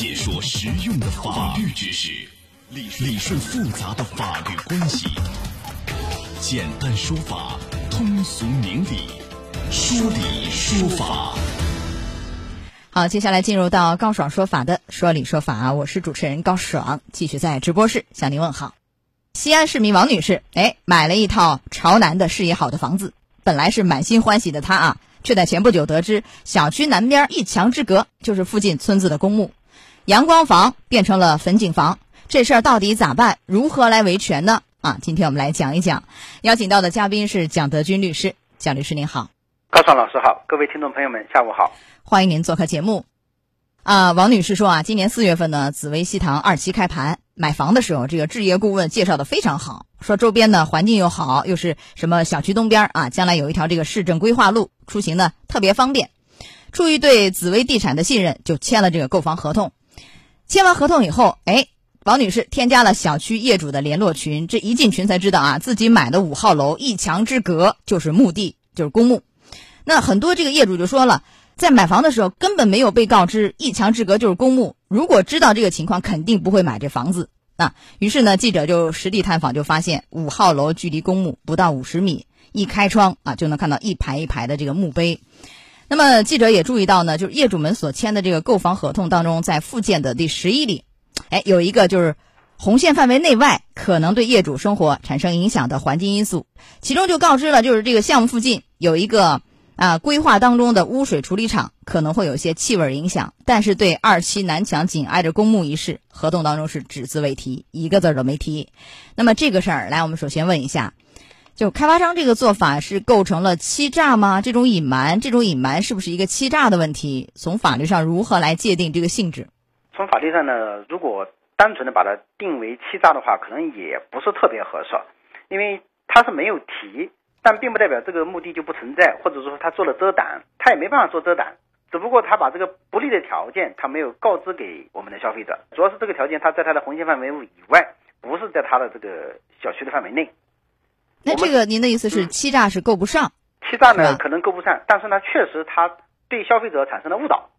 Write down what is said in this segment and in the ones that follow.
解说实用的法律知识，理理顺复杂的法律关系，简单说法，通俗明理，说理说法。好，接下来进入到高爽说法的说理说法，我是主持人高爽，继续在直播室向您问好。西安市民王女士，哎，买了一套朝南的视野好的房子，本来是满心欢喜的她啊。却在前不久得知，小区南边一墙之隔就是附近村子的公墓，阳光房变成了粉景房，这事儿到底咋办？如何来维权呢？啊，今天我们来讲一讲。邀请到的嘉宾是蒋德军律师，蒋律师您好，高爽老师好，各位听众朋友们下午好，欢迎您做客节目。啊，王女士说啊，今年四月份呢，紫薇西塘二期开盘，买房的时候，这个置业顾问介绍的非常好，说周边呢环境又好，又是什么小区东边啊，将来有一条这个市政规划路，出行呢特别方便。出于对紫薇地产的信任，就签了这个购房合同。签完合同以后，哎，王女士添加了小区业主的联络群，这一进群才知道啊，自己买的五号楼一墙之隔就是墓地，就是公墓。那很多这个业主就说了。在买房的时候根本没有被告知一墙之隔就是公墓，如果知道这个情况，肯定不会买这房子啊。于是呢，记者就实地探访，就发现五号楼距离公墓不到五十米，一开窗啊就能看到一排一排的这个墓碑。那么记者也注意到呢，就是业主们所签的这个购房合同当中，在附件的第十一里，哎，有一个就是红线范围内外可能对业主生活产生影响的环境因素，其中就告知了，就是这个项目附近有一个。啊，规划当中的污水处理厂可能会有些气味影响，但是对二期南墙紧挨着公墓一事，合同当中是只字未提，一个字都没提。那么这个事儿，来，我们首先问一下，就开发商这个做法是构成了欺诈吗？这种隐瞒，这种隐瞒是不是一个欺诈的问题？从法律上如何来界定这个性质？从法律上呢，如果单纯的把它定为欺诈的话，可能也不是特别合适，因为他是没有提。但并不代表这个目的就不存在，或者说他做了遮挡，他也没办法做遮挡，只不过他把这个不利的条件他没有告知给我们的消费者，主要是这个条件他在他的红线范围以外，不是在他的这个小区的范围内。那这个您的意思是欺诈是够不上？欺诈呢可能够不上，但是呢确实他对消费者产生了误导。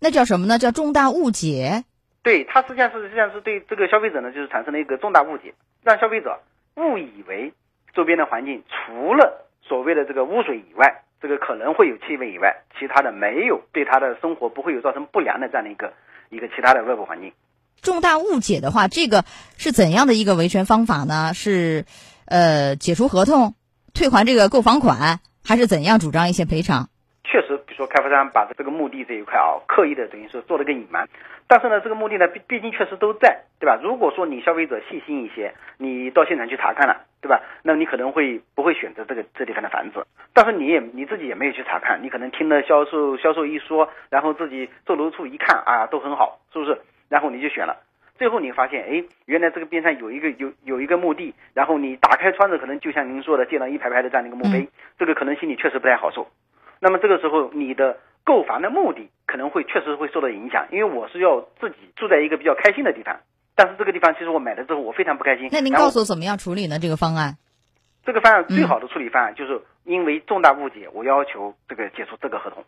那叫什么呢？叫重大误解。对他实际上是实际上是对这个消费者呢就是产生了一个重大误解，让消费者误以为。周边的环境除了所谓的这个污水以外，这个可能会有气味以外，其他的没有对他的生活不会有造成不良的这样的一个一个其他的外部环境。重大误解的话，这个是怎样的一个维权方法呢？是呃解除合同、退还这个购房款，还是怎样主张一些赔偿？确实，比如说开发商把这个墓地这一块啊，刻意的等于是做了个隐瞒。但是呢，这个墓地呢，毕毕竟确实都在，对吧？如果说你消费者细心一些，你到现场去查看了，对吧？那你可能会不会选择这个这地方的房子？但是你也你自己也没有去查看，你可能听了销售销售一说，然后自己售楼处一看啊，都很好，是不是？然后你就选了，最后你发现，哎，原来这个边上有一个有有一个墓地，然后你打开窗子，可能就像您说的，见到一排排的这样的一个墓碑，这个可能心里确实不太好受。那么这个时候，你的购房的目的可能会确实会受到影响，因为我是要自己住在一个比较开心的地方，但是这个地方其实我买了之后我非常不开心。那您告诉我怎么样处理呢？这个方案？这个方案最好的处理方案就是因为重大误解，我要求这个解除这个合同。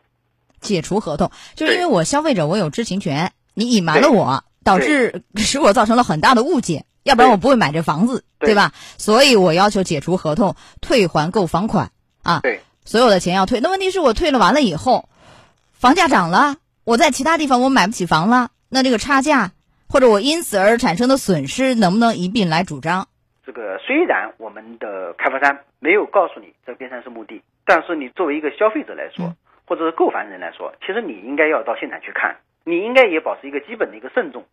解除合同，就是因为我消费者我有知情权，你隐瞒了我，导致使我造成了很大的误解，要不然我不会买这房子，对吧？所以我要求解除合同，退还购房款啊。对。所有的钱要退，那问题是我退了完了以后，房价涨了，我在其他地方我买不起房了，那这个差价或者我因此而产生的损失，能不能一并来主张？这个虽然我们的开发商没有告诉你这个边上是墓地，但是你作为一个消费者来说，或者是购房人来说，其实你应该要到现场去看，你应该也保持一个基本的一个慎重。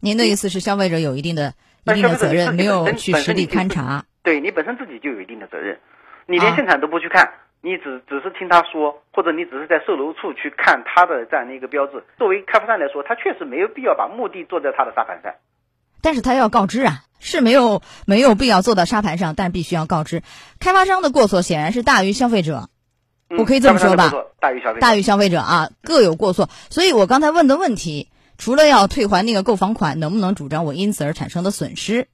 您的意思是消费者有一定的一定的责任，没有去实地勘察？对你本身自己就有一定的责任。你连现场都不去看，你只只是听他说，或者你只是在售楼处去看他的这样的一个标志。作为开发商来说，他确实没有必要把墓地做在他的沙盘上，但是他要告知啊，是没有没有必要做到沙盘上，但必须要告知。开发商的过错显然是大于消费者，我可以这么说吧？大于消费大于消费者啊，各有过错。所以我刚才问的问题，除了要退还那个购房款，能不能主张我因此而产生的损失？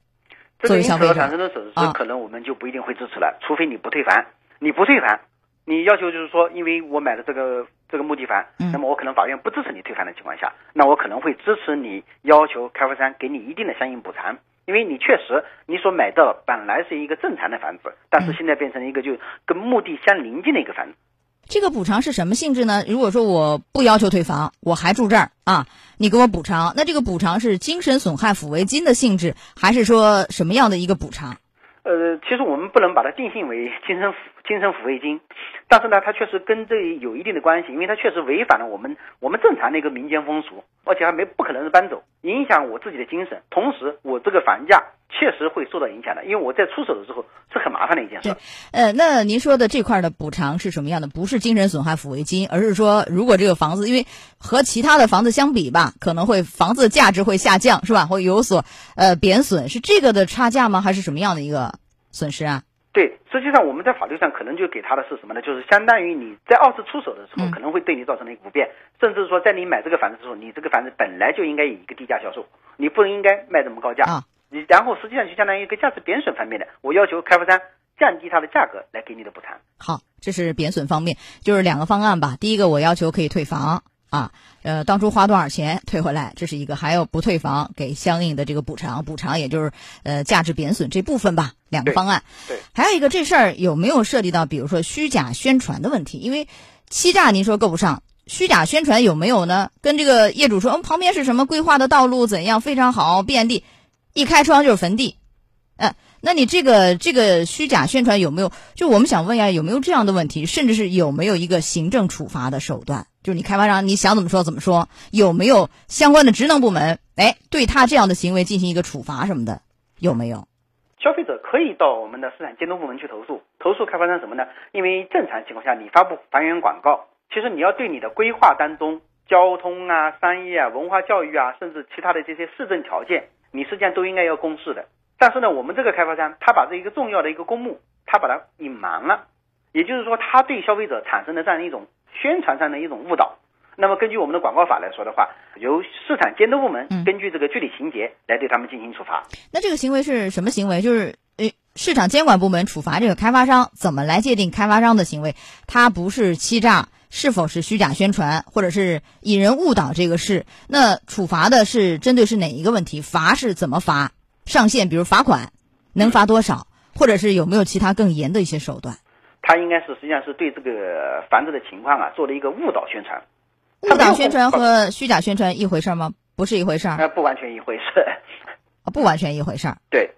这个因此产生的损失，可能我们就不一定会支持了，除非你不退房。你不退房，你要求就是说，因为我买的这个这个木地房，那么我可能法院不支持你退房的情况下，那我可能会支持你要求开发商给你一定的相应补偿，因为你确实你所买到本来是一个正常的房子，但是现在变成了一个就跟墓地相邻近的一个房子。这个补偿是什么性质呢？如果说我不要求退房，我还住这儿啊，你给我补偿，那这个补偿是精神损害抚慰金的性质，还是说什么样的一个补偿？呃，其实我们不能把它定性为精神抚精神抚慰金，但是呢，它确实跟这有一定的关系，因为它确实违反了我们我们正常的一个民间风俗，而且还没不可能是搬走，影响我自己的精神，同时我这个房价确实会受到影响的，因为我在出手的时候是很麻烦的一件事。呃，那您说的这块的补偿是什么样的？不是精神损害抚慰金，而是说如果这个房子因为和其他的房子相比吧，可能会房子的价值会下降，是吧？会有所呃贬损，是这个的差价吗？还是什么样的一个？损失啊，对，实际上我们在法律上可能就给他的是什么呢？就是相当于你在二次出手的时候，可能会对你造成的一个不便，甚至说在你买这个房子的时候，你这个房子本来就应该以一个低价销售，你不应该卖这么高价啊。你然后实际上就相当于一个价值贬损方面的，我要求开发商降低它的价格来给你的补偿。好，这是贬损方面，就是两个方案吧。第一个，我要求可以退房。啊，呃，当初花多少钱退回来，这是一个；还有不退房给相应的这个补偿，补偿也就是呃价值贬损这部分吧。两个方案，对，还有一个这事儿有没有涉及到，比如说虚假宣传的问题？因为欺诈您说够不上，虚假宣传有没有呢？跟这个业主说，嗯，旁边是什么规划的道路怎样非常好，遍地，一开窗就是坟地，呃，那你这个这个虚假宣传有没有？就我们想问一下，有没有这样的问题？甚至是有没有一个行政处罚的手段？就是你开发商，你想怎么说怎么说，有没有相关的职能部门，哎，对他这样的行为进行一个处罚什么的，有没有？消费者可以到我们的市场监督部门去投诉，投诉开发商什么呢？因为正常情况下，你发布房源广告，其实你要对你的规划当中，交通啊、商业啊、文化教育啊，甚至其他的这些市政条件，你实际上都应该要公示的。但是呢，我们这个开发商，他把这一个重要的一个公募，他把它隐瞒了，也就是说，他对消费者产生了这样一种。宣传上的一种误导，那么根据我们的广告法来说的话，由市场监督部门根据这个具体情节来对他们进行处罚。那这个行为是什么行为？就是呃，市场监管部门处罚这个开发商，怎么来界定开发商的行为？他不是欺诈，是否是虚假宣传，或者是引人误导？这个事那处罚的是针对是哪一个问题？罚是怎么罚？上限，比如罚款能罚多少？或者是有没有其他更严的一些手段？他应该是实际上是对这个房子的情况啊做了一个误导宣传，误导宣传和虚假宣传一回事吗？不是一回事儿，那不完全一回事，啊，不完全一回事儿。对，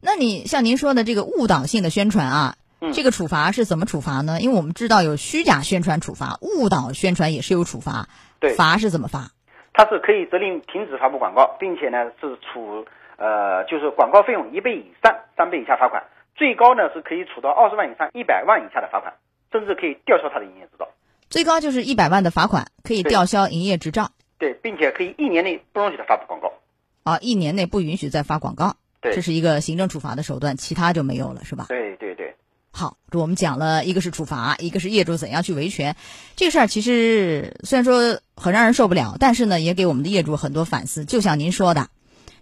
那你像您说的这个误导性的宣传啊，这个处罚是怎么处罚呢？因为我们知道有虚假宣传处罚，误导宣传也是有处罚，对，罚是怎么罚？他是可以责令停止发布广告，并且呢是处呃就是广告费用一倍以上三倍以下罚款。最高呢是可以处到二十万以上一百万以下的罚款，甚至可以吊销他的营业执照。最高就是一百万的罚款，可以吊销营业执照。对，并且可以一年内不允许他发布广告。啊，一年内不允许再发广告。对，这是一个行政处罚的手段，其他就没有了，是吧？对对对。好，我们讲了一个是处罚，一个是业主怎样去维权。这个事儿其实虽然说很让人受不了，但是呢，也给我们的业主很多反思。就像您说的。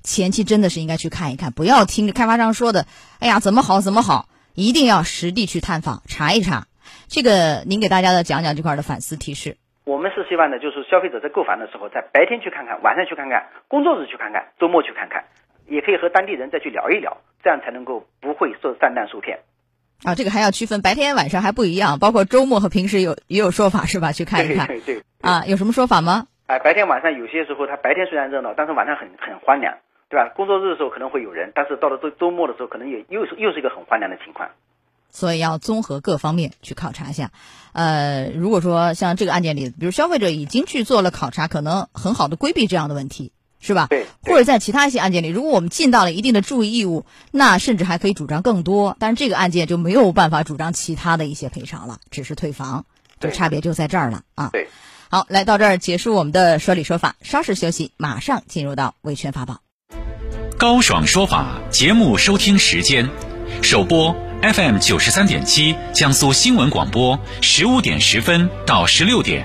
前期真的是应该去看一看，不要听开发商说的，哎呀怎么好怎么好，一定要实地去探访查一查。这个您给大家的讲讲这块的反思提示。我们是希望呢，就是消费者在购房的时候，在白天去看看，晚上去看看，工作日去看看，周末去看看，也可以和当地人再去聊一聊，这样才能够不会受上当受骗。啊，这个还要区分白天晚上还不一样，包括周末和平时有也有说法是吧？去看一看。对对。啊，有什么说法吗？哎，白天晚上有些时候，它白天虽然热闹，但是晚上很很荒凉。对吧？工作日的时候可能会有人，但是到了周周末的时候，可能也又是又是一个很荒凉的情况。所以要综合各方面去考察一下。呃，如果说像这个案件里，比如消费者已经去做了考察，可能很好的规避这样的问题，是吧？对。或者在其他一些案件里，如果我们尽到了一定的注意义务，那甚至还可以主张更多。但是这个案件就没有办法主张其他的一些赔偿了，只是退房，就差别就在这儿了啊。对。好，来到这儿结束我们的说理说法，稍事休息，马上进入到维权法宝。高爽说法节目收听时间：首播 FM 九十三点七，江苏新闻广播十五点十分到十六点；